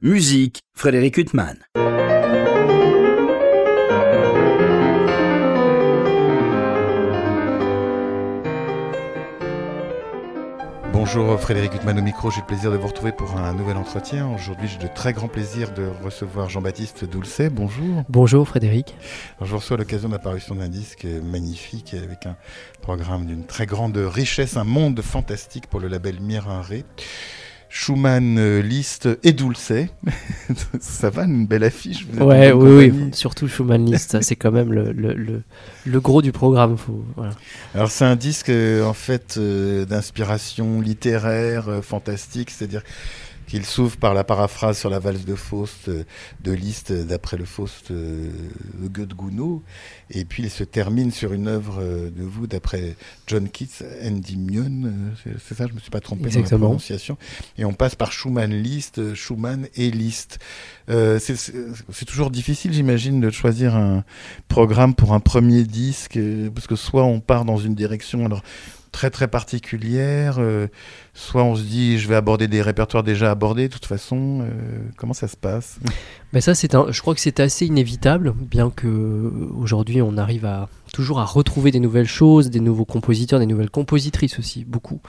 Musique, Frédéric Huttman. Bonjour Frédéric Huttman au micro, j'ai le plaisir de vous retrouver pour un nouvel entretien. Aujourd'hui, j'ai de très grand plaisir de recevoir Jean-Baptiste Doulcet. Bonjour. Bonjour Frédéric. Alors, je vous reçois à l'occasion de l'apparition d'un disque magnifique avec un programme d'une très grande richesse, un monde fantastique pour le label Mirinré. Schumann, euh, Liszt et Dulce. ça va, une belle affiche. Vous ouais, oui, oui, surtout Schumann, Liszt, c'est quand même le, le, le, gros du programme. Alors c'est un disque euh, en fait euh, d'inspiration littéraire, fantastique, c'est-à-dire qu'il s'ouvre par la paraphrase sur la valse de Faust euh, de Liszt d'après le Faust euh, de Goethe Gounod, et puis il se termine sur une œuvre euh, de vous d'après John Keats, Endymion, c'est ça, je me suis pas trompé dans la prononciation, et on passe par Schumann Liszt, Schumann et Liszt. c'est toujours difficile, j'imagine, de choisir un programme pour un premier disque, parce que soit on part dans une direction, alors très très particulière. Euh, soit on se dit je vais aborder des répertoires déjà abordés de toute façon. Euh, comment ça se passe? Mais ça, c'est je crois que c'est assez inévitable, bien que euh, aujourd'hui on arrive toujours à retrouver des nouvelles choses, des nouveaux compositeurs, des nouvelles compositrices aussi, beaucoup.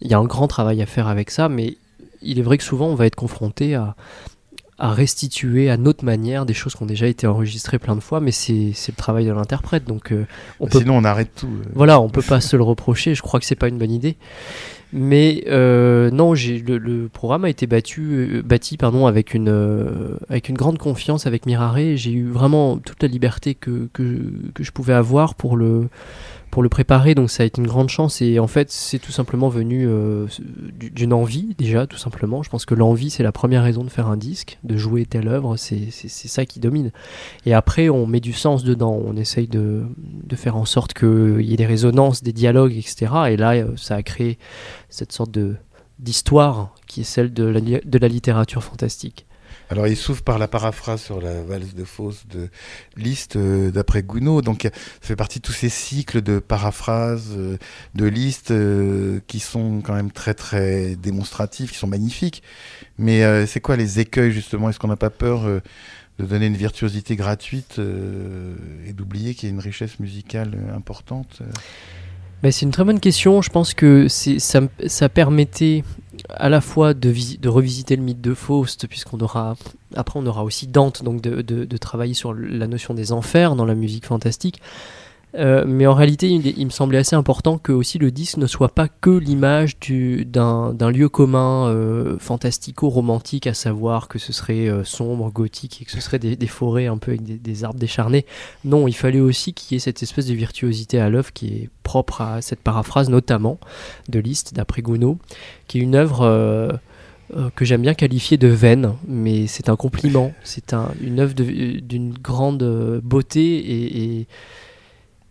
Il y a un grand travail à faire avec ça, mais il est vrai que souvent on va être confronté à, à restituer à notre manière des choses qui ont déjà été enregistrées plein de fois, mais c'est le travail de l'interprète. Donc, euh, on bah, peut, sinon, on arrête tout. Euh. Voilà, on peut pas se le reprocher. Je crois que c'est pas une bonne idée. Mais euh, non, le, le, programme a été battu, bâti pardon, avec, une, avec une grande confiance avec Mirare. J'ai eu vraiment toute la liberté que, que, que je pouvais avoir pour le, pour le préparer, donc ça a été une grande chance. Et en fait, c'est tout simplement venu euh, d'une envie, déjà, tout simplement. Je pense que l'envie, c'est la première raison de faire un disque, de jouer telle œuvre, c'est ça qui domine. Et après, on met du sens dedans, on essaye de, de faire en sorte qu'il y ait des résonances, des dialogues, etc. Et là, euh, ça a créé cette sorte de d'histoire qui est celle de la, de la littérature fantastique. Alors il s'ouvre par la paraphrase sur la valse de Faust de Liszt euh, d'après Gounod. Donc ça fait partie de tous ces cycles de paraphrases euh, de Liszt euh, qui sont quand même très très démonstratifs, qui sont magnifiques. Mais c'est quoi les écueils justement? Est-ce qu'on n'a pas peur de donner une virtuosité gratuite et d'oublier qu'il y a une richesse musicale importante c'est une très bonne question. Je pense que ça, ça permettait à la fois de, revisiter le mythe de Faust, puisqu'on aura après on aura aussi Dante, donc de, travailler sur la notion des enfers dans la musique fantastique, euh, mais en réalité, il, me semblait assez important que aussi le disque ne soit pas que l'image d'un lieu commun euh, fantastico-romantique, à savoir que ce serait euh, sombre, gothique et que ce serait des, forêts un peu avec des, arbres décharnés. Non, il fallait aussi qu'il y ait cette espèce de virtuosité à l'œuvre qui est propre à cette paraphrase, notamment de Liszt, d'après Gounod, qui est une œuvre. que j'aime bien qualifier de vaine, mais c'est un compliment. C'est un, une œuvre d'une grande beauté et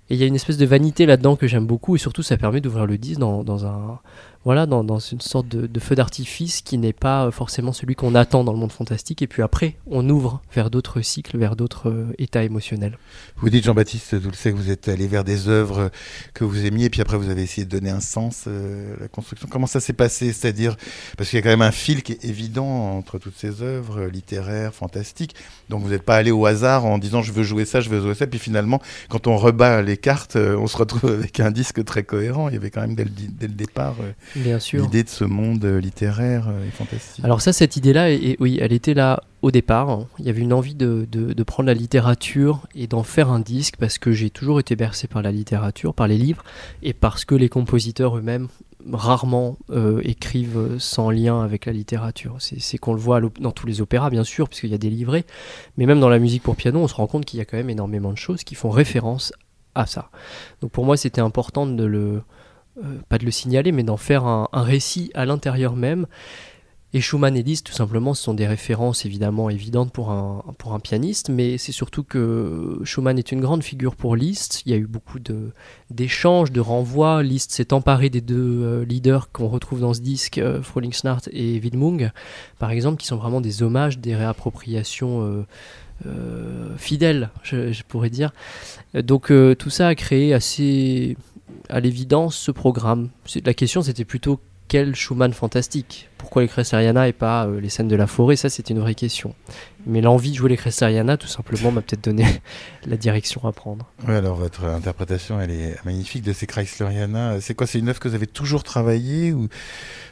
et il y a une espèce de vanité là-dedans que j'aime beaucoup, et surtout ça permet d'ouvrir le disque dans, dans un, voilà, dans, dans une sorte de, feu d'artifice qui n'est pas euh, forcément celui qu'on attend dans le monde fantastique. Et puis après, on ouvre vers d'autres cycles, vers d'autres euh, états émotionnels. Vous dites, Jean-Baptiste sais que vous êtes allé vers des œuvres que vous aimiez, puis après, vous avez essayé de donner un sens euh, à la construction. Comment ça s'est passé? C'est-à-dire, parce qu'il y a quand même un fil qui est évident entre toutes ces œuvres littéraires, fantastiques. Donc, vous n'êtes pas allé au hasard en disant, je veux jouer ça, je veux jouer ça. Puis finalement, quand on rebat les cartes, on se retrouve avec un disque très cohérent. Il y avait quand même dès le, dès le départ sûr. L'idée de ce monde euh, littéraire euh, est fantastique. Alors ça, cette idée-là, oui, elle était là au départ. Il y avait une envie de, de, prendre la littérature et d'en faire un disque parce que j'ai toujours été bercé par la littérature, par les livres, et parce que les compositeurs eux-mêmes rarement euh, écrivent sans lien avec la littérature. C'est qu'on le voit dans tous les opéras, bien sûr, puisqu'il y a des livrets, mais même dans la musique pour piano, on se rend compte qu'il y a quand même énormément de choses qui font référence à ça. Donc pour moi, c'était important de le, euh, pas de le signaler, mais d'en faire un, récit à l'intérieur même. Et Schumann et Liszt, tout simplement, ce sont des références évidemment évidentes pour un, pour un pianiste, mais c'est surtout que Schumann est une grande figure pour Liszt. Il y a eu beaucoup d'échanges, de, renvois. Liszt s'est emparé des deux euh, leaders qu'on retrouve dans ce disque, euh, Snart et Widmung, par exemple, qui sont vraiment des hommages, des réappropriations. Euh, fidèles, je, pourrais dire. Donc tout ça a créé assez à l'évidence ce programme La question c'était plutôt quel Schumann fantastique? Pourquoi les Cresseriana et pas les scènes de la forêt? Ça, c'est une vraie question. Mais l'envie de jouer les Cresseriana, tout simplement, m'a peut-être donné la direction à prendre. Oui, alors votre interprétation, elle est magnifique de ces Chrysleriana. C'est quoi C'est une œuvre que vous avez toujours travaillée ou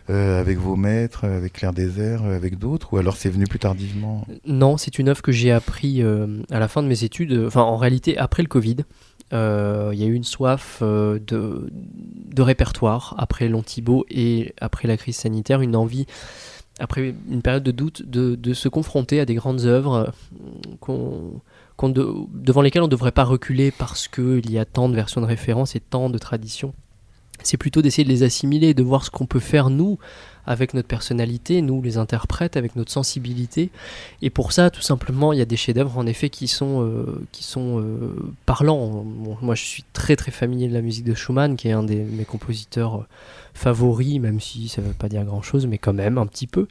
avec vos maîtres, avec Claire Désert, avec d'autres Ou alors c'est venu plus tardivement? Non, c'est une œuvre que j'ai appris à la fin de mes études, enfin en réalité après le Covid. Euh, il y a eu une soif euh, de, de, répertoire après Lontibo et après la crise sanitaire, une envie, après une période de doute, de, de se confronter à des grandes œuvres euh, devant lesquelles on ne devrait pas reculer parce qu'il y a tant de versions de référence et tant de traditions. C'est plutôt d'essayer de les assimiler, de voir ce qu'on peut faire nous avec notre personnalité, nous les interprètes, avec notre sensibilité. Et pour ça, tout simplement, il y a des chefs-d'œuvre en effet qui sont, euh, qui sont euh, parlants. moi, je suis très très familier de la musique de Schumann, qui est un de mes compositeurs euh, favoris, même si ça ne veut pas dire grand-chose, mais quand même un petit peu.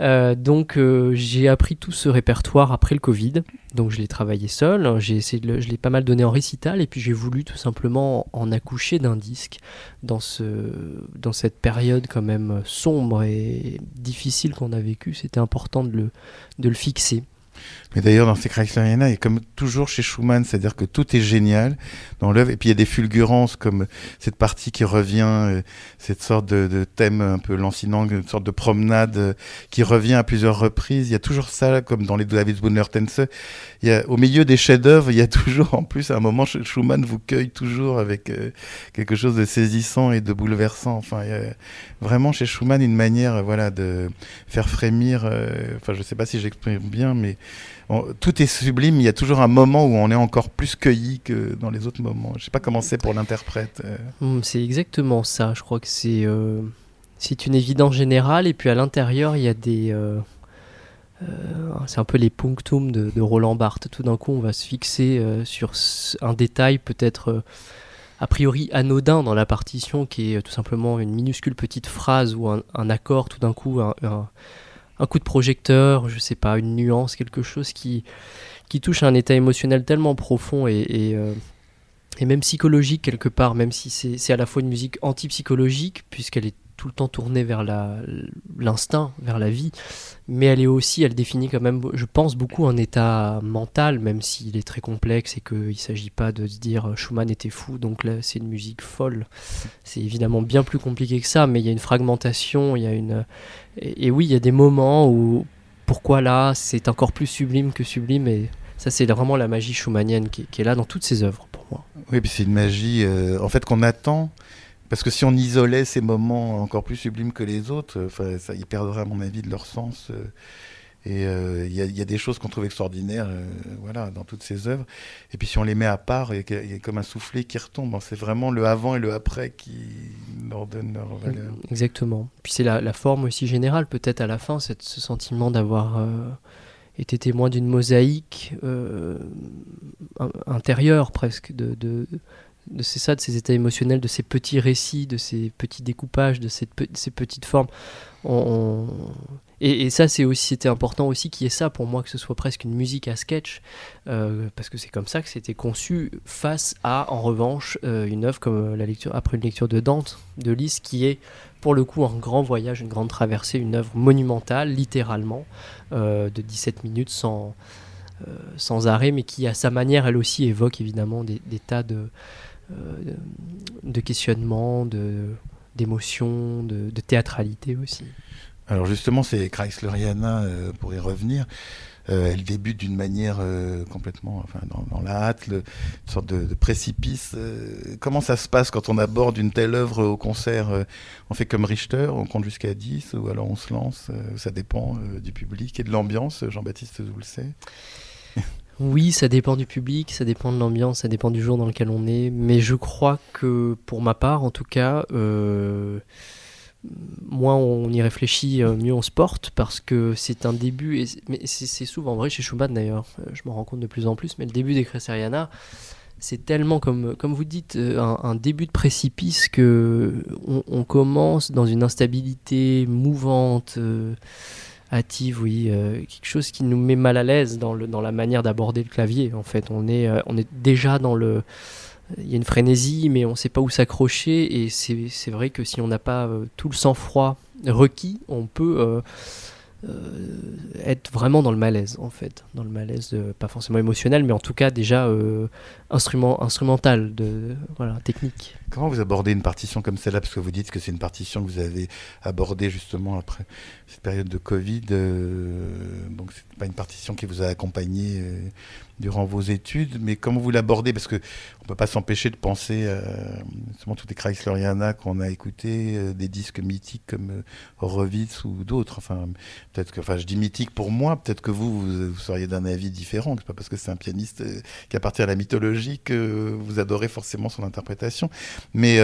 Euh, donc euh, j'ai appris tout ce répertoire après le Covid. Donc je l'ai travaillé seul, j'ai essayé de je l'ai pas mal donné en récital et puis j'ai voulu tout simplement en accoucher d'un disque dans, ce, dans cette période quand même sombre et difficile qu'on a vécu. C'était important de le, de le fixer. Mais d'ailleurs, dans ces Chrysleriana, il y a comme toujours chez Schumann, c'est-à-dire que tout est génial dans l'œuvre. Et puis il y a des fulgurances comme cette partie qui revient, euh, cette sorte de, thème un peu lancinant, une sorte de promenade euh, qui revient à plusieurs reprises. Il y a toujours ça, comme dans les David Tense. Il y a, au milieu des chefs-d'œuvre, il y a toujours, en plus, à un moment, Schumann vous cueille toujours avec euh, quelque chose de saisissant et de bouleversant. Enfin, il y a vraiment chez Schumann une manière, voilà, de faire frémir. enfin, je sais pas si j'exprime bien, mais tout est sublime, il y a toujours un moment où on est encore plus cueilli que dans les autres moments. Je sais pas comment c'est pour l'interprète. Euh. Hmm, c'est exactement ça, je crois que c'est euh, c'est une évidence générale, et puis à l'intérieur, il y a des... Euh, c'est un peu les punctum de, Roland Barthes. Tout d'un coup, on va se fixer sur un détail peut-être a priori anodin dans la partition, qui est tout simplement une minuscule petite phrase ou un, accord, tout d'un coup, un coup de projecteur, je sais pas, une nuance, quelque chose qui, qui touche à un état émotionnel tellement profond et, et, euh, même psychologique quelque part, même si c'est à la fois une musique anti-psychologique, puisqu'elle est tout le temps tournée vers l'instinct, vers la vie, mais elle est aussi, elle définit quand même, je pense, beaucoup un état mental, même s'il est très complexe et qu'il ne s'agit pas de se dire euh, Schumann était fou, donc là c'est une musique folle. C'est évidemment bien plus compliqué que ça, mais il y a une fragmentation, il y a une... Et, oui, il y a des moments où, pourquoi là, c'est encore plus sublime que sublime, et ça c'est vraiment la magie schumannienne qui, est là dans toutes ses œuvres pour moi. Oui, puis c'est une magie, euh, en fait, qu'on attend parce que si on isolait ces moments encore plus sublimes que les autres, euh, ça, ils perdraient à mon avis de leur sens. Euh, et euh, il y, a des choses qu'on trouve extraordinaires voilà, dans toutes ces œuvres. Et puis si on les met à part, il y, a comme un soufflet qui retombe. C'est vraiment le avant et le après qui leur donnent leur valeur. Exactement. Puis c'est la, forme aussi générale, peut-être à la fin, ce sentiment d'avoir été témoin d'une mosaïque intérieure presque, de, de de c'est ça, de ces états émotionnels, de ces petits récits, de ces petits découpages, de ces, ces petites formes. Et, ça, c'est aussi, c'était important aussi qu'il y ait ça pour moi, que ce soit presque une musique à sketch, euh, parce que c'est comme ça que c'était conçu face à, en revanche, euh, une œuvre comme la lecture après une lecture de Dante, de Lys, qui est pour le coup un grand voyage, une grande traversée, une œuvre monumentale, littéralement, euh, de 17 minutes sans, sans arrêt, mais qui à sa manière, elle aussi évoque évidemment des tas de euh, de questionnement, d'émotion, de, de, théâtralité aussi. Alors justement, c'est Chrysleriana, euh, pour y revenir, euh, elle débute d'une manière complètement, enfin, dans, la hâte, une sorte de, précipice. comment ça se passe quand on aborde une telle œuvre au concert On fait comme Richter, on compte jusqu'à 10, ou alors on se lance Ça dépend du public et de l'ambiance, Jean-Baptiste vous le sait oui, ça dépend du public, ça dépend de l'ambiance, ça dépend du jour dans lequel on est. Mais je crois que pour ma part, en tout cas, euh, moins on y réfléchit, euh, mieux on se porte parce que c'est un début. Et mais c'est souvent vrai chez Schumann d'ailleurs. Euh, je m'en rends compte de plus en plus. Mais le début des Cresseriana, c'est tellement comme, comme vous dites un, début de précipice que on, commence dans une instabilité mouvante hâtive, oui, euh, quelque chose qui nous met mal à l'aise dans, le, dans la manière d'aborder le clavier. En fait, on est, euh, on est déjà dans le il y a une frénésie, mais on ne sait pas où s'accrocher. Et c'est vrai que si on n'a pas tout le sang-froid requis, on peut euh, être vraiment dans le malaise en fait, dans le malaise euh, pas forcément émotionnel, mais en tout cas déjà euh, instrument, instrumental, de, voilà, technique. Comment vous abordez une partition comme celle-là? Parce que vous dites que c'est une partition que vous avez abordée justement après cette période de Covid. donc c'est pas une partition qui vous a accompagné durant vos études, mais comment vous l'abordez? Parce qu'on ne peut pas s'empêcher de penser à justement toutes les Chrysleriana qu'on a écoutés, euh, des disques mythiques comme euh, Horowitz ou d'autres. Enfin, peut-être que, enfin, je dis mythique pour moi, peut-être que vous, vous, seriez d'un avis différent. C'est pas parce que c'est un pianiste euh, qui appartient à la mythologie que vous adorez forcément son interprétation. Mais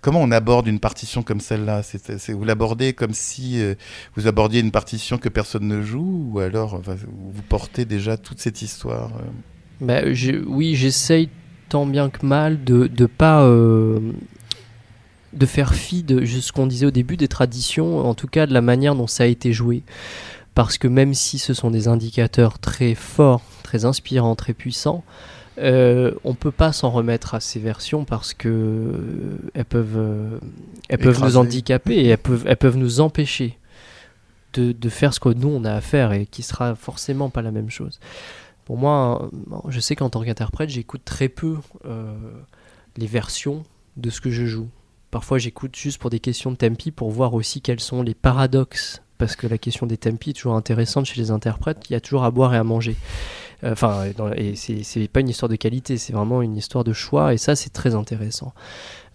comment on aborde une partition comme celle-là? Vous l'abordez comme si vous abordiez une partition que personne ne joue, ou alors vous portez déjà toute cette histoire bah, oui, j'essaye tant bien que mal de ne pas euh, de faire fi de ce qu'on disait au début des traditions, en tout cas de la manière dont ça a été joué. Parce que même si ce sont des indicateurs très forts, très inspirants, très puissants, euh, on peut pas s'en remettre à ces versions parce que euh, elles peuvent, euh, elles peuvent nous handicaper et elles peuvent, elles peuvent nous empêcher de, de, faire ce que nous on a à faire et qui sera forcément pas la même chose pour moi, je sais qu'en tant qu'interprète, j'écoute très peu euh, les versions de ce que je joue. Parfois, j'écoute juste pour des questions de tempi, pour voir aussi quels sont les paradoxes, parce que la question des tempi est toujours intéressante chez les interprètes. Il y a toujours à boire et à manger. Euh, enfin, et c'est pas une histoire de qualité, c'est vraiment une histoire de choix, et ça, c'est très intéressant.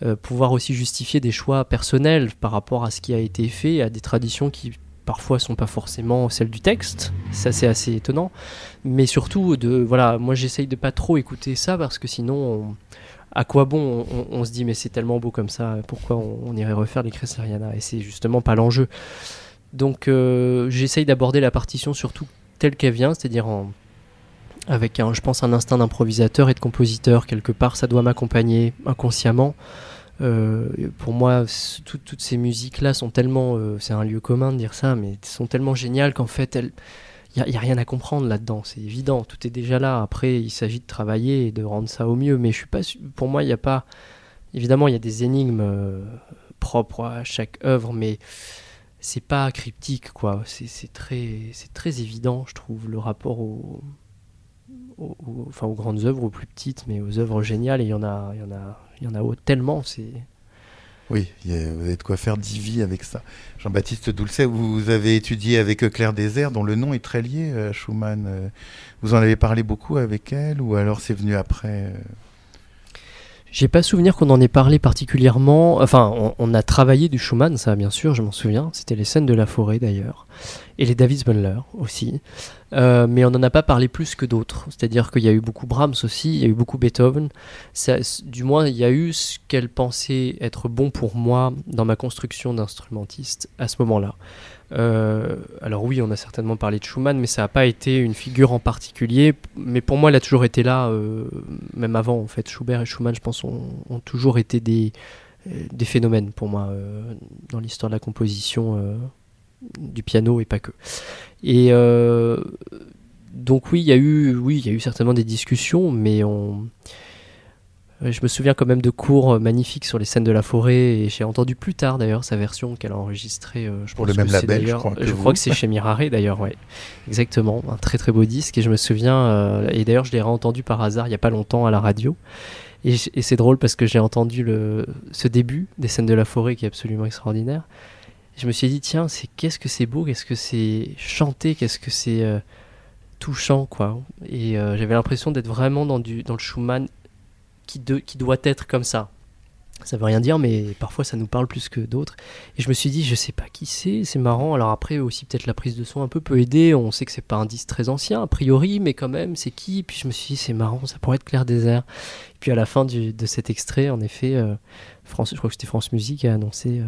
Euh, pouvoir aussi justifier des choix personnels par rapport à ce qui a été fait, à des traditions qui parfois sont pas forcément celles du texte, ça c'est assez étonnant, mais surtout de voilà, moi j'essaye de pas trop écouter ça parce que sinon à quoi bon on, se dit mais c'est tellement beau comme ça, pourquoi on, irait refaire les Cresceriana et c'est justement pas l'enjeu. Donc euh, j'essaye d'aborder la partition surtout telle qu'elle vient, c'est-à-dire avec un, je pense un instinct d'improvisateur et de compositeur quelque part, ça doit m'accompagner inconsciemment. Euh, pour moi, toutes ces musiques-là sont tellement, euh, c'est un lieu commun de dire ça, mais sont tellement géniales qu'en fait, il n'y a, rien à comprendre là-dedans. C'est évident, tout est déjà là. Après, il s'agit de travailler et de rendre ça au mieux. Mais je suis pas, pour moi, il n'y a pas, évidemment, il y a des énigmes euh, propres à chaque œuvre, mais c'est pas cryptique, quoi. C'est très, c'est très évident, je trouve, le rapport au aux, enfin, aux grandes œuvres, aux plus petites, mais aux œuvres géniales. Et il y en a, il y en a, il y en a tellement. C'est oui, vous avez de quoi faire divi avec ça. Jean-Baptiste Doulcet, vous avez étudié avec Claire Désert, dont le nom est très lié à Schumann. Euh, vous en avez parlé beaucoup avec elle, ou alors c'est venu après euh j'ai pas souvenir qu'on en ait parlé particulièrement. Enfin, on, a travaillé du Schumann, ça bien sûr, je m'en souviens. C'était les scènes de la forêt d'ailleurs. Et les David Bunler aussi. Euh, mais on n'en a pas parlé plus que d'autres. C'est-à-dire qu'il y a eu beaucoup Brahms aussi, il y a eu beaucoup Beethoven. du moins, il y a eu ce qu'elle pensait être bon pour moi dans ma construction d'instrumentiste à ce moment-là. Euh, alors oui, on a certainement parlé de Schumann, mais ça n'a pas été une figure en particulier. Mais pour moi, elle a toujours été là, euh, même avant. En fait, Schubert et Schumann, je pense, ont, toujours été des, des phénomènes pour moi dans l'histoire de la composition du piano et pas que. Et euh, donc oui, il y a eu, oui, il y a eu certainement des discussions, mais on, je me souviens quand même de cours magnifiques sur les scènes de la forêt et j'ai entendu plus tard d'ailleurs sa version qu'elle a enregistrée. Euh, je Pour le même label, je crois. je crois que c'est chez Mirare d'ailleurs, ouais. Exactement, un très très beau disque et je me souviens, euh, et d'ailleurs je l'ai réentendu par hasard il n'y a pas longtemps à la radio. Et, et c'est drôle parce que j'ai entendu le, ce début des scènes de la forêt qui est absolument extraordinaire je me suis dit, tiens, c'est qu'est-ce que c'est beau, qu'est-ce que c'est chanté, qu'est-ce que c'est euh, touchant, quoi. Et euh, j'avais l'impression d'être vraiment dans, du, dans le Schumann qui, doit être comme ça. Ça veut rien dire, mais parfois ça nous parle plus que d'autres. Et je me suis dit, je sais pas qui c'est, c'est marrant. Alors après aussi, peut-être la prise de son un peu peut aider. On sait que c'est pas un disque très ancien, a priori, mais quand même, c'est qui? Puis je me suis dit, c'est marrant, ça pourrait être Claire Désert. Et puis à la fin de cet extrait, en effet, euh, France, je crois que c'était France Musique a annoncé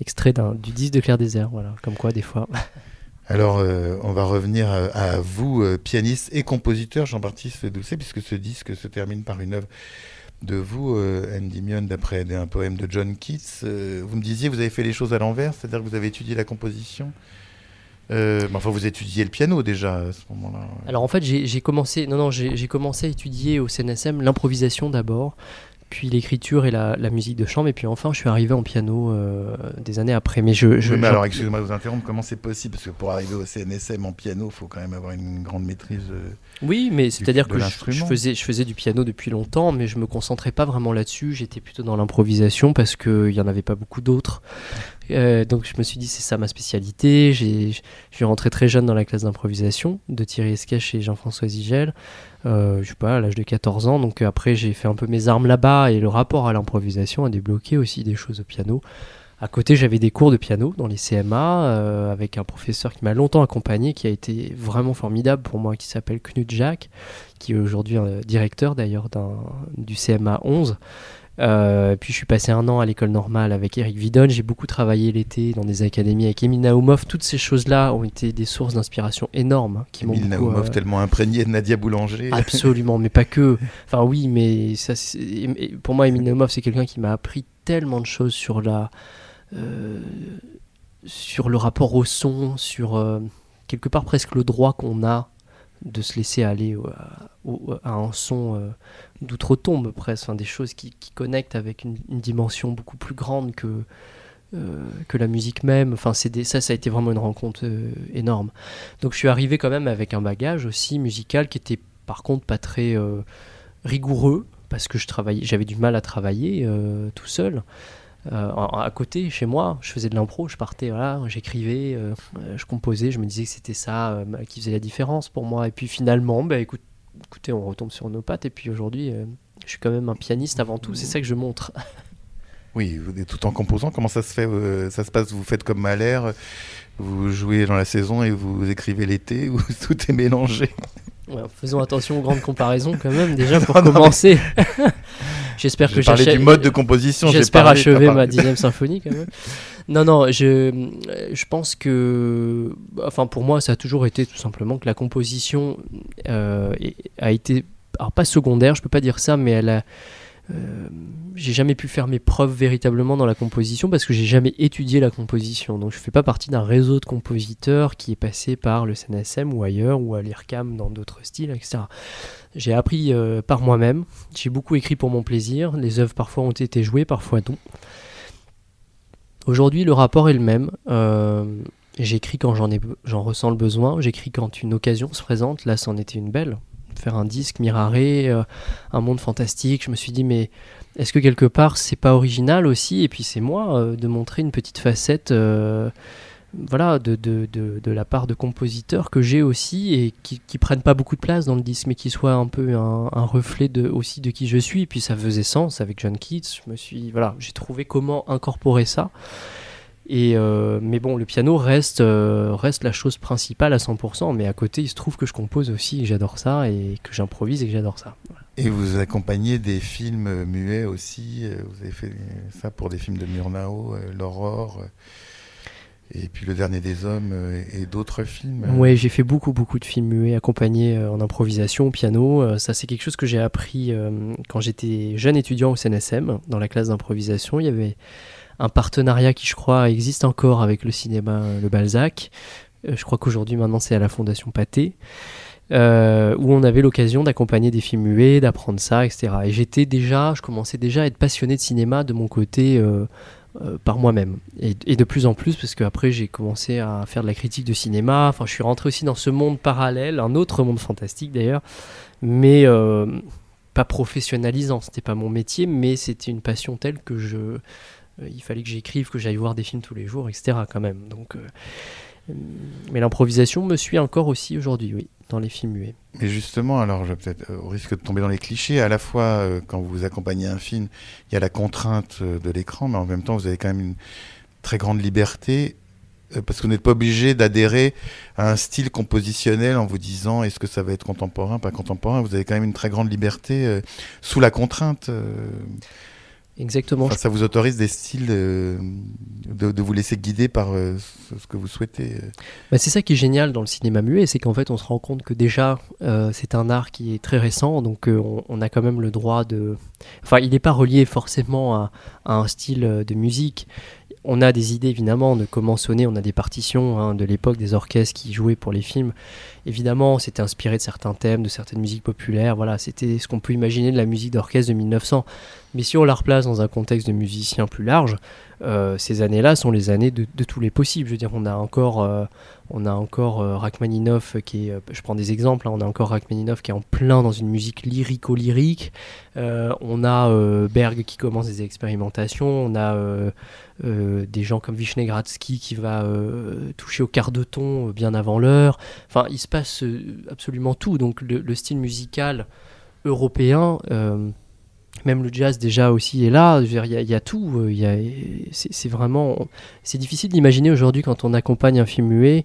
extrait du disque de Claire Désert, voilà, comme quoi des fois. Alors, euh, on va revenir à, vous, euh, pianiste et compositeur, Jean-Baptiste Doucet, puisque ce disque se termine par une œuvre de vous, euh, Endymion, d'après un poème de John Keats. vous me disiez, vous avez fait les choses à l'envers, c'est-à-dire que vous avez étudié la composition Euh, enfin, vous étudiez le piano déjà à ce moment-là. Alors en fait, j'ai commencé, non, non, j'ai commencé à étudier au CNSM l'improvisation d'abord, puis l'écriture et la, musique de chambre, et puis enfin, je suis arrivé en piano euh, des années après. Mais je, je mais alors, excusez-moi de vous interrompre, comment c'est possible? Parce que pour arriver au CNSM en piano, il faut quand même avoir une grande maîtrise. Euh, oui, mais c'est-à-dire que je, faisais, je faisais du piano depuis longtemps, mais je me concentrais pas vraiment là-dessus. J'étais plutôt dans l'improvisation parce qu'il n'y en avait pas beaucoup d'autres. Euh, donc je me suis dit, c'est ça ma spécialité. Je suis rentré très jeune dans la classe d'improvisation de Thierry Esquet chez Jean-François Zigel. Euh, je sais pas, à l'âge de 14 ans. Donc après, j'ai fait un peu mes armes là-bas et le rapport à l'improvisation a débloqué aussi des choses au piano. À côté, j'avais des cours de piano dans les CMA euh, avec un professeur qui m'a longtemps accompagné, qui a été vraiment formidable pour moi, qui s'appelle Knut Jacques, qui est aujourd'hui directeur d'ailleurs du CMA 11. Euh, puis je suis passé un an à l'école normale avec Eric Vidon. J'ai beaucoup travaillé l'été dans des académies avec Emile Naumov. Toutes ces choses-là ont été des sources d'inspiration énormes. Hein, qui Emile Naumov, euh, tellement imprégné de Nadia Boulanger. Absolument, mais pas que. Enfin oui, mais ça, pour moi, Emile Naumov, c'est quelqu'un qui m'a appris tellement de choses sur la, euh, sur le rapport au son, sur quelque part presque le droit qu'on a de se laisser aller à, un son euh, d'outre-tombe presque, des choses qui, connectent avec une, dimension beaucoup plus grande que, que la musique même. Enfin, ça, ça a été vraiment une rencontre énorme. Donc je suis arrivé quand même avec un bagage aussi musical qui était par contre pas très rigoureux parce que je travaillais, j'avais du mal à travailler tout seul. Euh, à côté, chez moi, je faisais de l'impro, je partais, voilà, j'écrivais, euh, euh, je composais, je me disais que c'était ça qui faisait la différence pour moi. Et puis finalement, bah, écoute, écoutez, on retombe sur nos pattes. Et puis aujourd'hui, je suis quand même un pianiste avant tout, c'est ça que je montre. Oui, tout en composant, comment ça se fait Ça se passe, vous faites comme Mahler, vous jouez dans la saison et vous écrivez l'été, ou tout est mélangé? Faisons attention aux grandes comparaisons quand même, déjà pour commencer. J'espère que j'ai du mode de composition. J'espère achever ma dixième symphonie quand même. Non, non, je, je pense que, enfin pour moi, ça a toujours été tout simplement que la composition euh, a été, alors pas secondaire, je peux pas dire ça, mais elle a euh, j'ai jamais pu faire mes preuves véritablement dans la composition parce que j'ai jamais étudié la composition. Donc je fais pas partie d'un réseau de compositeurs qui est passé par le CNSM ou ailleurs ou à l'IRCAM dans d'autres styles, etc. J'ai appris euh, par moi-même. J'ai beaucoup écrit pour mon plaisir. Les œuvres parfois ont été jouées, parfois non. Aujourd'hui, le rapport est le même. Euh, j'écris quand j'en ressens le besoin. J'écris quand une occasion se présente. Là, c'en était une belle faire un disque miraré, euh, un monde fantastique. Je me suis dit, mais est-ce que quelque part c'est pas original aussi? Et puis c'est moi euh, de montrer une petite facette. Euh, voilà, de, de, de, la part de compositeurs que j'ai aussi et qui, qui prennent pas beaucoup de place dans le disque, mais qui soient un peu un, un, reflet de, aussi de qui je suis. Et puis ça faisait sens avec John Keats. Je me suis, voilà, j'ai trouvé comment incorporer ça. Et euh, mais bon, le piano reste, euh, reste la chose principale à 100%, mais à côté, il se trouve que je compose aussi, et j'adore ça, et que j'improvise et que j'adore ça. Et vous accompagnez des films muets aussi, euh, vous avez fait ça pour des films de Murnau, L'Aurore, et puis Le Dernier des Hommes, et d'autres films Oui, j'ai fait beaucoup, beaucoup de films muets accompagnés en improvisation, au piano. ça, c'est quelque chose que j'ai appris quand j'étais jeune étudiant au CNSM, dans la classe d'improvisation. Il y avait un partenariat qui, je crois, existe encore avec le cinéma Le Balzac. Euh, je crois qu'aujourd'hui, maintenant, c'est à la Fondation Pathé. Euh, où on avait l'occasion d'accompagner des films muets, d'apprendre ça, etc. Et j'étais déjà, je commençais déjà à être passionné de cinéma de mon côté euh, par moi-même. Et, de plus en plus, parce qu'après j'ai commencé à faire de la critique de cinéma, enfin je suis rentré aussi dans ce monde parallèle, un autre monde fantastique d'ailleurs, mais pas professionnalisant, c'était pas mon métier, mais c'était une passion telle que je euh, il fallait que j'écrive, que j'aille voir des films tous les jours, etc. quand même. Donc, euh, mais l'improvisation me suit encore aussi aujourd'hui, oui, dans les films muets. Mais justement, alors, peut-être au risque de tomber dans les clichés, à la fois euh, quand vous accompagnez un film, il y a la contrainte de l'écran, mais en même temps, vous avez quand même une très grande liberté parce que vous n'êtes pas obligé d'adhérer à un style compositionnel en vous disant est-ce que ça va être contemporain, pas contemporain. Vous avez quand même une très grande liberté sous la contrainte. Exactement. ça vous autorise des styles de, de, vous laisser guider par euh, ce que vous souhaitez. Euh. Bah, c'est ça qui est génial dans le cinéma muet, c'est qu'en fait on se rend compte que déjà euh, c'est un art qui est très récent, donc on, a quand même le droit de... Enfin il n'est pas relié forcément à, à, un style de musique. On a des idées évidemment de comment sonner, on a des partitions hein, de l'époque des orchestres qui jouaient pour les films. Évidemment, c'était inspiré de certains thèmes, de certaines musiques populaires. Voilà, c'était ce qu'on peut imaginer de la musique d'orchestre de 1900. Mais si on la replace dans un contexte de musiciens plus large, euh, ces années-là sont les années de, tous les possibles. Je veux dire, on a encore, euh, on a encore euh, Rachmaninoff qui est, je prends des exemples, hein, on a encore Rachmaninoff qui est en plein dans une musique lyrico-lyrique. on a Berg qui commence des expérimentations. On a des gens comme Vishnegradsky qui va toucher au quart de ton bien avant l'heure. Enfin, il se passe absolument tout. Donc le style musical européen même le jazz déjà aussi est là. Il y, a tout. Euh, c'est vraiment. C'est difficile d'imaginer aujourd'hui quand on accompagne un film muet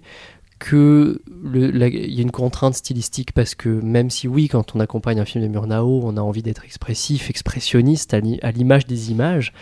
que il y a une contrainte stylistique parce que même si oui, quand on accompagne un film de Murnau, on a envie d'être expressif, expressionniste à l'image des images,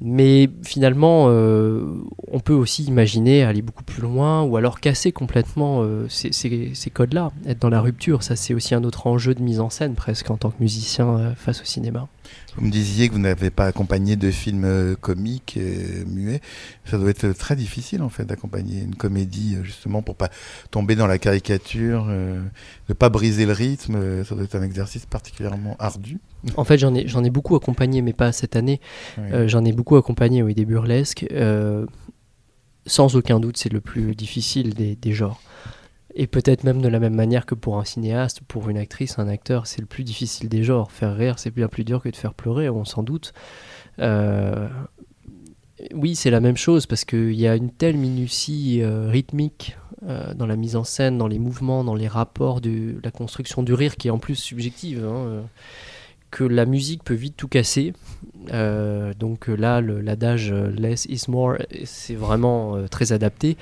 mais finalement, euh, on peut aussi imaginer aller beaucoup plus loin ou alors casser complètement euh, ces, ces codes-là, être dans la rupture. Ça, c'est aussi un autre enjeu de mise en scène presque en tant que musicien face au cinéma. Vous me disiez que vous n'avez pas accompagné de films euh, comiques et muets. Ça doit être très difficile en fait d'accompagner une comédie euh, justement pour pas tomber dans la caricature, euh, ne pas briser le rythme. Ça doit être un exercice particulièrement ardu. En fait, j'en ai, j'en ai beaucoup accompagné, mais pas cette année. j'en ai beaucoup accompagné, oui, des burlesques. sans aucun doute, c'est le plus difficile des, des genres. Et peut-être même de la même manière que pour un cinéaste, pour une actrice, un acteur, c'est le plus difficile des genres. Faire rire, c'est bien plus dur que de faire pleurer, on s'en doute. Euh, oui, c'est la même chose parce qu'il y a une telle minutie euh, rythmique euh, dans la mise en scène, dans les mouvements, dans les rapports de la construction du rire qui est en plus subjective, hein, que la musique peut vite tout casser. donc là, l'adage less is more, c'est vraiment très adapté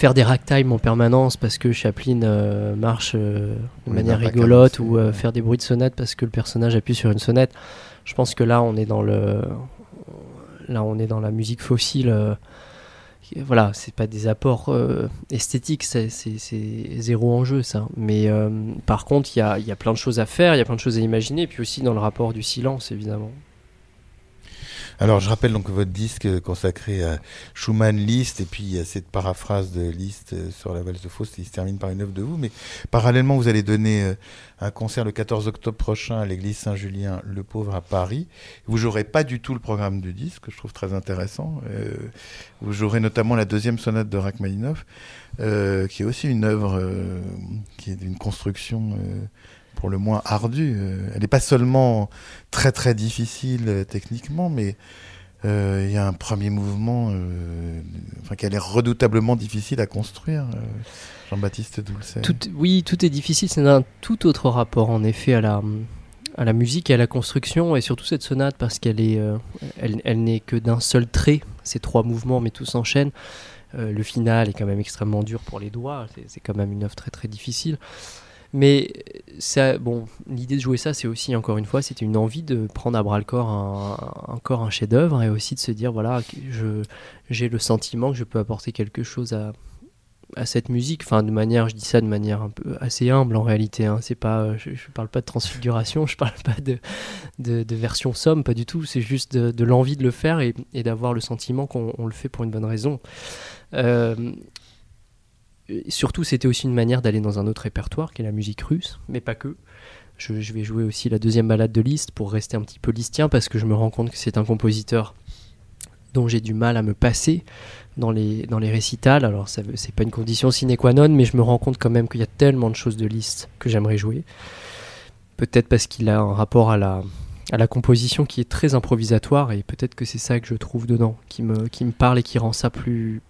faire des ragtime en permanence parce que Chaplin euh, marche euh, de manière rigolote ou euh, faire des bruits de sonnette parce que le personnage appuie sur une sonnette. Je pense que là on est dans le là on est dans la musique fossile. voilà, c'est pas des apports esthétiques, c'est zéro enjeu ça. Mais par contre, il y a, y a plein de choses à faire, il y a plein de choses à imaginer, et puis aussi dans le rapport du silence évidemment. Alors, je rappelle donc votre disque consacré à Schumann Liszt, et puis il a cette paraphrase de Liszt euh, sur la valse de Faust qui se termine par une œuvre de vous. Mais parallèlement, vous allez donner euh, un concert le 14 octobre prochain à l'église Saint-Julien, Le Pauvre à Paris. Vous jouerez pas du tout le programme du disque, que je trouve très intéressant. Euh, vous jouerez notamment la deuxième sonate de Rachmaninoff, qui est aussi une œuvre qui est d'une construction pour le moins ardue. Euh, elle n'est pas seulement très très difficile euh, techniquement, mais euh, il y a un premier mouvement enfin, qui a redoutablement difficile à construire. Jean-Baptiste Doulcet. Tout, oui, tout est difficile. C'est un tout autre rapport en effet à la, à la musique et à la construction, et surtout cette sonate parce qu'elle est, elle, elle n'est que d'un seul trait. Ces trois mouvements, mais tout s'enchaîne. le final est quand même extrêmement dur pour les doigts. C'est quand même une œuvre très très difficile. Mais ça, bon, l'idée de jouer ça, c'est aussi, encore une fois, c'était une envie de prendre à bras le corps un, chef-d'œuvre et aussi de se dire, voilà, j'ai le sentiment que je peux apporter quelque chose à, à cette musique. Enfin, de manière, je dis ça de manière un peu assez humble en réalité. Hein. C'est pas, je, je, parle pas de transfiguration, je parle pas de, de, version somme, pas du tout. C'est juste de, l'envie de le faire et, et d'avoir le sentiment qu'on le fait pour une bonne raison. Euh, surtout, c'était aussi une manière d'aller dans un autre répertoire qui est la musique russe, mais pas que. Je, vais jouer aussi la deuxième balade de Liszt pour rester un petit peu listien parce que je me rends compte que c'est un compositeur dont j'ai du mal à me passer dans les, dans les récitals. Alors, c'est pas une condition sine qua non, mais je me rends compte quand même qu'il y a tellement de choses de Liszt que j'aimerais jouer. Peut-être parce qu'il a un rapport à la, à la composition qui est très improvisatoire et peut-être que c'est ça que je trouve dedans, qui me, qui me parle et qui rend ça plus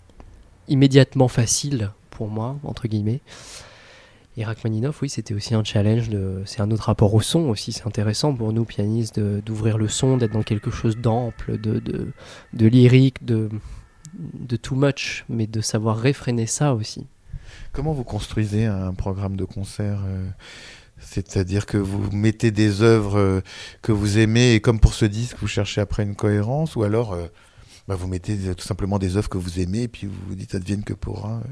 immédiatement facile pour moi, entre guillemets. Et Rachmaninoff, oui, c'était aussi un challenge. C'est un autre rapport au son aussi. C'est intéressant pour nous, pianistes, d'ouvrir le son, d'être dans quelque chose d'ample, de, lyrique, de, de too much, mais de savoir réfréner ça aussi. Comment vous construisez un programme de concert euh, C'est-à-dire que vous mettez des œuvres euh, que vous aimez et comme pour ce disque, vous cherchez après une cohérence ou alors euh, bah, vous mettez tout simplement des œuvres que vous aimez et puis vous vous dites advienne que pourra.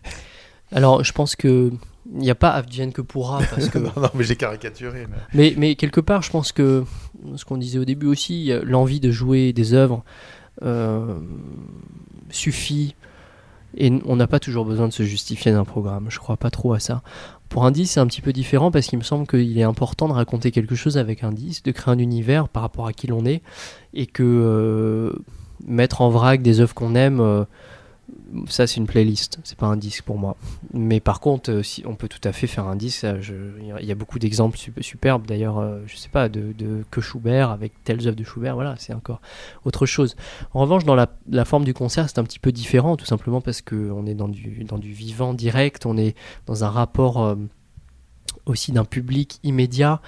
Alors, je pense que il n'y a pas advienne que pourra parce que. non, mais j'ai caricaturé. Mais... mais... quelque part, je pense que ce qu'on disait au début aussi, l'envie de jouer des œuvres suffit et on n'a pas toujours besoin de se justifier d'un programme. Je crois pas trop à ça. Pour un disque, c'est un petit peu différent parce qu'il me semble qu'il est important de raconter quelque chose avec un disque, de créer un univers par rapport à qui l'on est, et que mettre en vrac des œuvres qu'on aime, ça c'est une playlist, c'est pas un disque pour moi. Mais par contre, euh, si on peut tout à fait faire un disque. Il y a beaucoup d'exemples superbes d'ailleurs, euh, je sais pas, de, que Schubert avec telles œuvres de Schubert, voilà, c'est encore autre chose. En revanche, dans la, forme du concert, c'est un petit peu différent, tout simplement parce qu'on est dans du, dans du vivant direct, on est dans un rapport euh, aussi d'un public immédiat.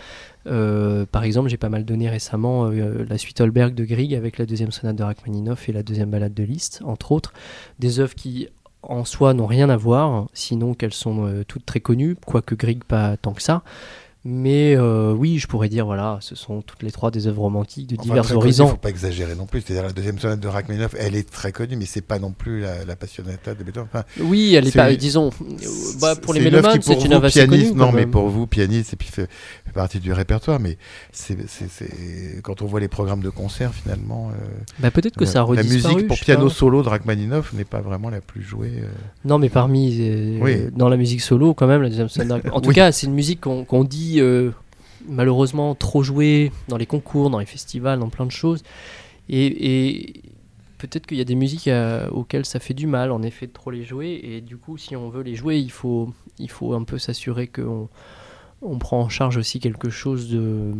Euh, par exemple, j'ai pas mal donné récemment euh, la suite Holberg de Grieg avec la deuxième sonate de Rachmaninoff et la deuxième balade de Liszt, entre autres. Des œuvres qui en soi n'ont rien à voir, sinon qu'elles sont euh, toutes très connues, quoique Grieg pas tant que ça. Mais euh, oui, je pourrais dire, voilà, ce sont toutes les trois des œuvres romantiques de divers horizons. Il ne faut pas exagérer non plus. C'est-à-dire la deuxième sonate de Rachmaninoff, elle est très connue, mais c'est pas non plus la, la Passionata de Beethoven. oui, elle est, pas, disons, bah, pour les mélomanes, c'est une œuvre connue. Non, mais pour vous, pianiste, et puis fait, fait partie du répertoire. Mais c'est quand on voit les programmes de concert, finalement. Euh, bah, peut-être que ça a La musique pour piano solo de Rachmaninoff n'est pas vraiment la plus jouée. Euh. Non, mais parmi dans la musique solo, quand même, la deuxième sonate. En tout cas, c'est une musique qu'on dit euh, malheureusement trop joué dans les concours, dans les festivals, dans plein de choses. Et, peut-être qu'il y a des musiques auxquelles ça fait du mal, en effet, de trop les jouer. Et du coup, si on veut les jouer, il faut, il faut un peu s'assurer qu'on on prend en charge aussi quelque chose de.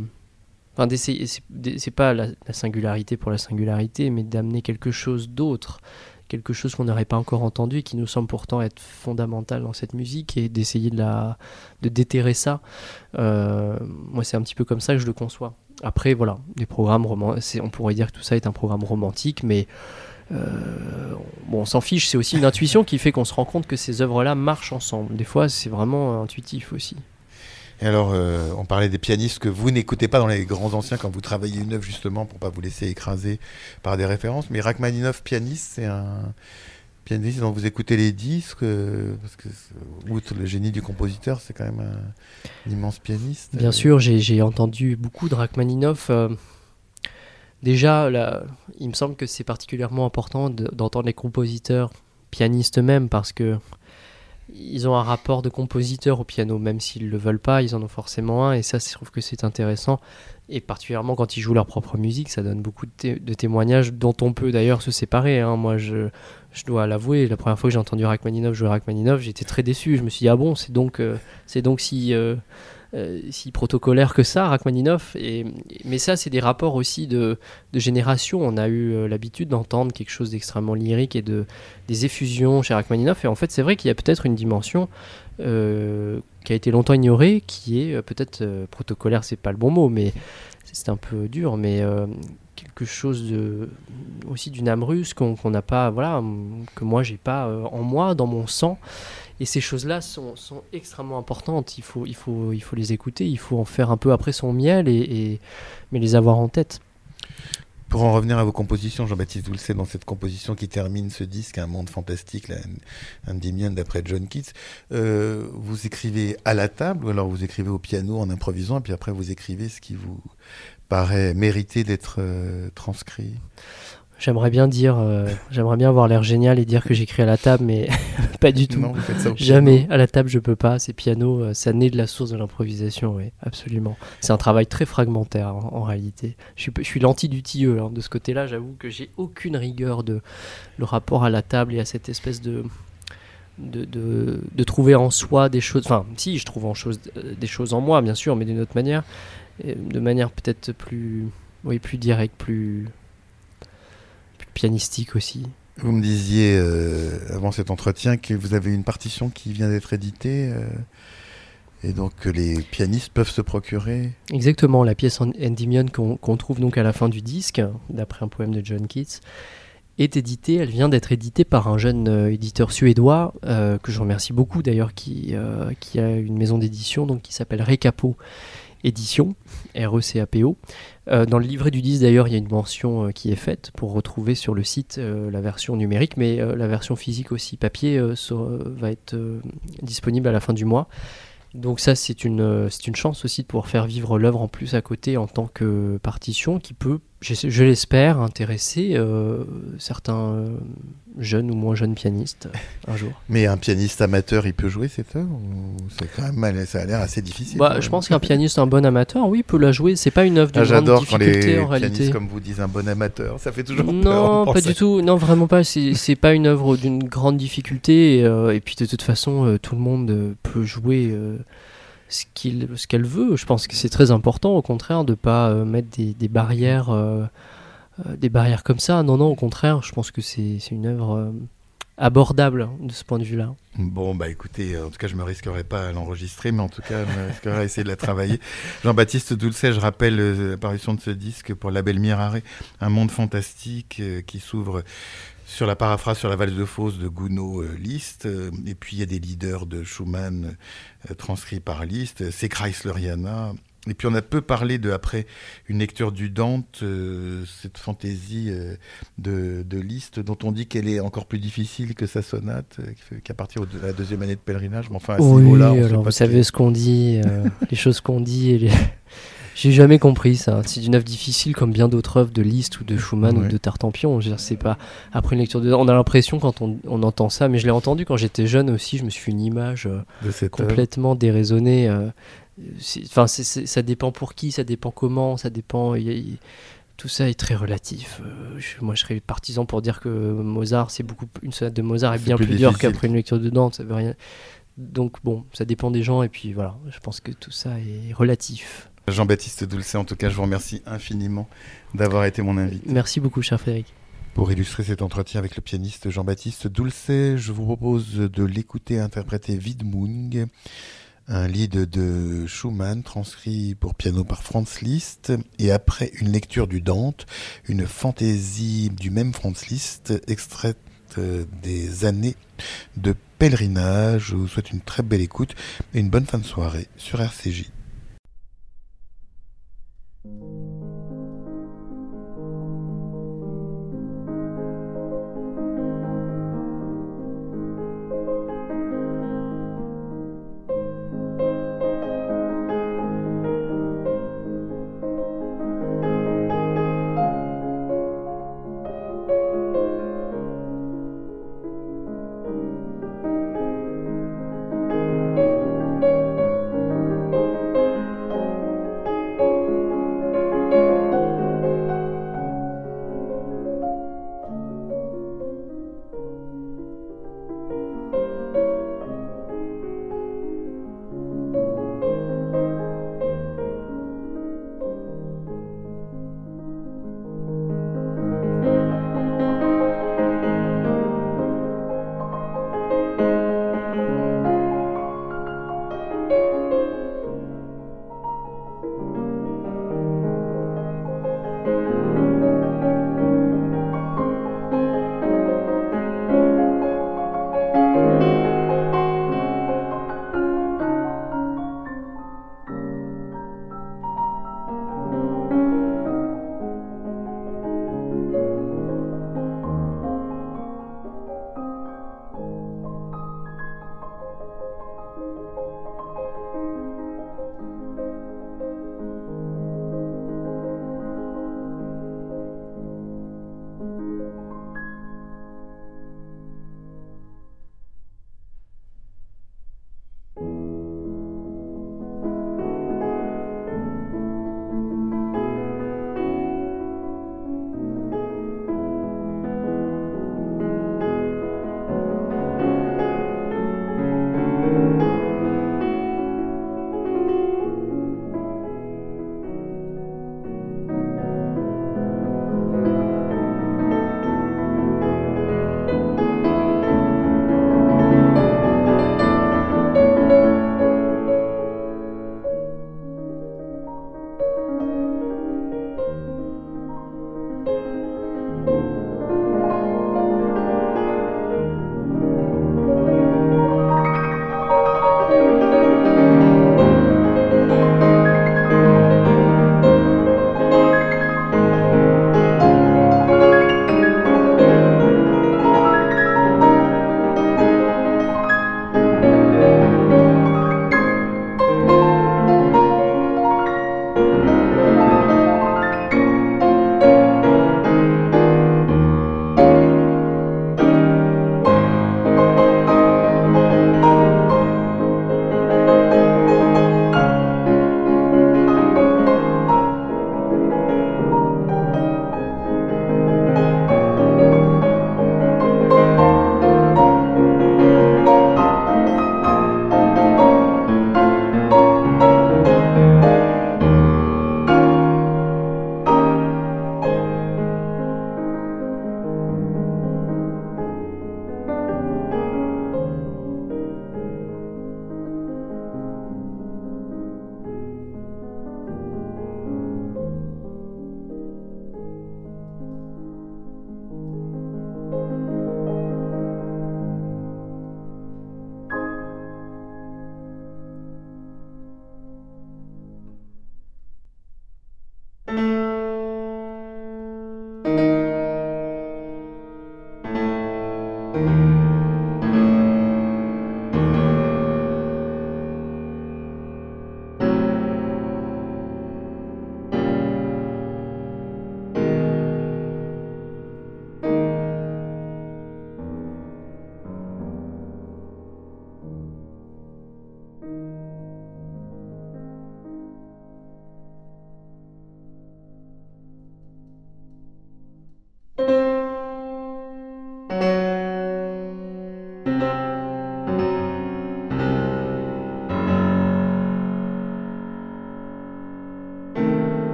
Enfin, c'est pas la, singularité pour la singularité, mais d'amener quelque chose d'autre quelque chose qu'on n'aurait pas encore entendu et qui nous semble pourtant être fondamental dans cette musique et d'essayer de, la, de déterrer ça. Euh, moi, c'est un petit peu comme ça que je le conçois. Après, voilà, des programmes on pourrait dire que tout ça est un programme romantique, mais euh, bon, on s'en fiche. C'est aussi une intuition qui fait qu'on se rend compte que ces œuvres-là marchent ensemble. Des fois, c'est vraiment intuitif aussi. Et alors, euh, on parlait des pianistes que vous n'écoutez pas dans les grands anciens quand vous travaillez une œuvre justement pour pas vous laisser écraser par des références. Mais Rachmaninoff, pianiste, c'est un pianiste dont vous écoutez les disques, euh, parce que outre le génie du compositeur, c'est quand même un, immense pianiste. Bien sûr, j'ai entendu beaucoup de Rachmaninoff. Euh, déjà, là, il me semble que c'est particulièrement important d'entendre les compositeurs pianistes eux-mêmes parce que ils ont un rapport de compositeur au piano, même s'ils ne le veulent pas, ils en ont forcément un, et ça, je trouve que c'est intéressant. Et particulièrement quand ils jouent leur propre musique, ça donne beaucoup de, témoignages dont on peut d'ailleurs se séparer. Hein. Moi, je, je dois l'avouer, la première fois que j'ai entendu Rachmaninoff jouer Rachmaninoff, j'étais très déçu. Je me suis dit, ah bon, c'est donc, euh, c'est donc si. Euh, euh, si protocolaire que ça, Rachmaninoff. Et, mais ça, c'est des rapports aussi de, génération. On a eu euh, l'habitude d'entendre quelque chose d'extrêmement lyrique et de, des effusions chez Rachmaninoff. Et en fait, c'est vrai qu'il y a peut-être une dimension euh, qui a été longtemps ignorée, qui est peut-être protocolaire, c'est pas le bon mot, mais c'est un peu dur, mais quelque chose de, aussi d'une âme russe qu'on n'a pas, voilà, que moi j'ai pas en moi, dans mon sang. Et ces choses-là sont, sont, extrêmement importantes. Il faut, il, faut, il faut les écouter, il faut en faire un peu après son miel, et, mais les avoir en tête. Pour en revenir à vos compositions, Jean-Baptiste, savez, dans cette composition qui termine ce disque, Un monde fantastique, Endymion d'après John Keats, euh, vous écrivez à la table ou alors vous écrivez au piano en improvisant, et puis après vous écrivez ce qui vous paraît mériter d'être euh, transcrit? J'aimerais bien dire, euh, j'aimerais bien avoir l'air génial et dire que j'écris à la table, mais pas du tout. Jamais à la table je peux pas. C'est piano, euh, ça naît de la source de l'improvisation, oui, absolument. C'est un travail très fragmentaire en, réalité. Je suis, je suis l'anti du tilleux hein. de ce côté-là. J'avoue que j'ai aucune rigueur de le rapport à la table et à cette espèce de de, de, de trouver en soi des choses. Enfin, si je trouve en chose, euh, des choses en moi, bien sûr, mais d'une autre manière, de manière peut-être plus, oui, plus directe, plus pianistique aussi. Vous me disiez euh, avant cet entretien que vous avez une partition qui vient d'être éditée euh, et donc que les pianistes peuvent se procurer. Exactement, la pièce Endymion qu'on trouve donc à la fin du disque, d'après un poème de John Keats, est éditée. Elle vient d'être éditée par un jeune euh, éditeur suédois que je remercie beaucoup d'ailleurs, qui, qui a une maison d'édition donc qui s'appelle Recapo édition, R-E-C-A-P-O. Euh, dans le livret du 10 d'ailleurs, il y a une mention euh, qui est faite pour retrouver sur le site euh, la version numérique, mais la version physique aussi papier va être disponible à la fin du mois. Donc ça, c'est une, une chance aussi de pouvoir faire vivre l'œuvre en plus à côté en tant que partition qui peut je, l'espère, intéresser euh, certains euh, jeunes ou moins jeunes pianistes un jour. Mais un pianiste amateur, il peut jouer cette œuvre C'est quand même, mal- ça a l'air assez difficile. Bah, je pense qu'un pianiste, un bon amateur, oui, peut la jouer. C'est pas une œuvre de Ah, grande difficulté les en réalité. pianistes comme vous disent un bon amateur. Ça fait toujours peur. Non, on pas du tout. Non, vraiment pas. C'est pas une œuvre d'une grande difficulté. Et, euh, et puis de toute façon, tout le monde peut jouer ce qu'elle veut. Je pense que c'est très important, au contraire, de pas euh, mettre des, des barrières, euh, euh, des barrières comme ça. Non, non, au contraire, je pense que c'est une œuvre abordable de ce point de vue-là. Bon, bah écoutez, en tout cas, je me risquerai pas à l'enregistrer, mais en tout cas, je me risquerai à essayer de la travailler. Jean-Baptiste Doulcet, je rappelle l'apparition de ce disque pour la Belle Mirare, un monde fantastique qui s'ouvre sur la paraphrase sur la valse de Faust de Gounod euh, Liszt, euh, et puis il y a des leaders de Schumann euh, transcrits par Liszt, c'est Chrysleriana. Et puis on a peu parlé de, après une lecture du Dante, euh, cette fantaisie euh, de, de Liszt, dont on dit qu'elle est encore plus difficile que sa sonate, euh, qu'à partir de la deuxième année de pèlerinage. Mais enfin, à Oui, on sait alors pas vous savez ce qu'on dit, euh, les choses qu'on dit. Et les... J'ai jamais compris ça. C'est une œuvre difficile comme bien d'autres œuvres de Liszt ou de Schumann Ouais. ou de Tartampion. Je c'est pas après une lecture de. On a l'impression quand on, on entend ça, mais je l'ai entendu quand j'étais jeune aussi. Je me suis fait une image euh, de cette œuvre. complètement déraisonnée. euh, Enfin, ça dépend pour qui, ça dépend comment, ça dépend. y tout ça est très relatif. Euh, je- moi, je serais partisan pour dire que Mozart, c'est beaucoup une sonate de Mozart est bien plus dure qu'après une lecture de Dante. Ça veut rien. Donc bon, ça dépend des gens et puis voilà. Je pense que tout ça est relatif. Jean-Baptiste Doulcet, en tout cas, je vous remercie infiniment d'avoir été mon invité. Merci beaucoup, cher Frédéric. Pour illustrer cet entretien avec le pianiste Jean-Baptiste Doulcet, je vous propose de l'écouter interpréter Widmung, un lead de Schumann transcrit pour piano par Franz Liszt, et après une lecture du Dante, une fantaisie du même Franz Liszt, extraite euh, des années de pèlerinage. Je vous souhaite une très belle écoute et une bonne fin de soirée sur RCJ.